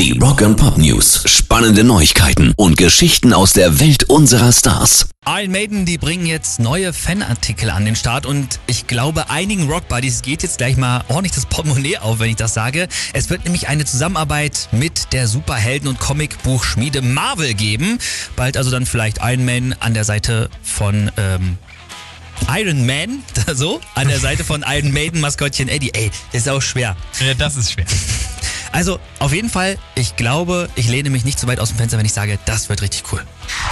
Die Rock and Pop News. Spannende Neuigkeiten und Geschichten aus der Welt unserer Stars. Iron Maiden, die bringen jetzt neue Fanartikel an den Start und ich glaube, einigen Rock-Buddies geht jetzt gleich mal ordentlich das Portemonnaie auf, wenn ich das sage. Es wird nämlich eine Zusammenarbeit mit der Superhelden- und Comicbuchschmiede Marvel geben. Bald also dann vielleicht Iron Man an der Seite von ähm, Iron Man, so, an der Seite von Iron Maiden Maskottchen Eddie. Ey, ist auch schwer. Ja, das ist schwer. Also, auf jeden Fall, ich glaube, ich lehne mich nicht so weit aus dem Fenster, wenn ich sage, das wird richtig cool.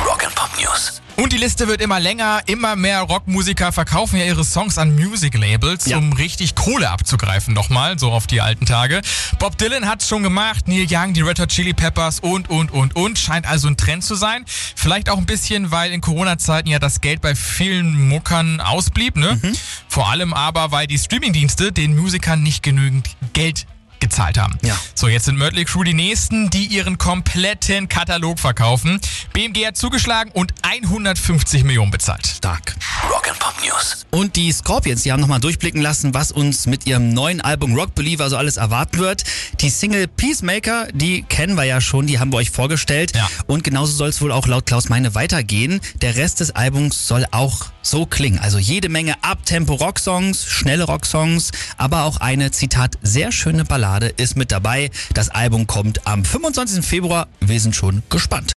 Rock and Pop News. Und die Liste wird immer länger. Immer mehr Rockmusiker verkaufen ja ihre Songs an Music-Labels, Ja. um richtig Kohle abzugreifen nochmal, so auf die alten Tage. Bob Dylan hat's schon gemacht, Neil Young, die Red Hot Chili Peppers und, und, und, und. Scheint also ein Trend zu sein. Vielleicht auch ein bisschen, weil in Corona-Zeiten ja das Geld bei vielen Muckern ausblieb, ne? Vor allem aber, weil die Streamingdienste den Musikern nicht genügend Geld gezahlt haben. Ja. So, jetzt sind Mötley Crew die nächsten, die ihren kompletten Katalog verkaufen. BMG hat zugeschlagen und 150 Millionen bezahlt. Stark. Rock and Pop News. Und die Scorpions, die haben nochmal durchblicken lassen, was uns mit ihrem neuen Album Rock Believer so alles erwarten wird. Die Single Peacemaker, die kennen wir ja schon, die haben wir euch vorgestellt. Ja. Und genauso soll es wohl auch laut Klaus Meine weitergehen. Der Rest des Albums soll auch so klingen. Also jede Menge Abtempo-Rocksongs, schnelle Rocksongs, aber auch eine, Zitat, sehr schöne Ballade ist mit dabei. Das Album kommt am 25. Februar. Wir sind schon gespannt.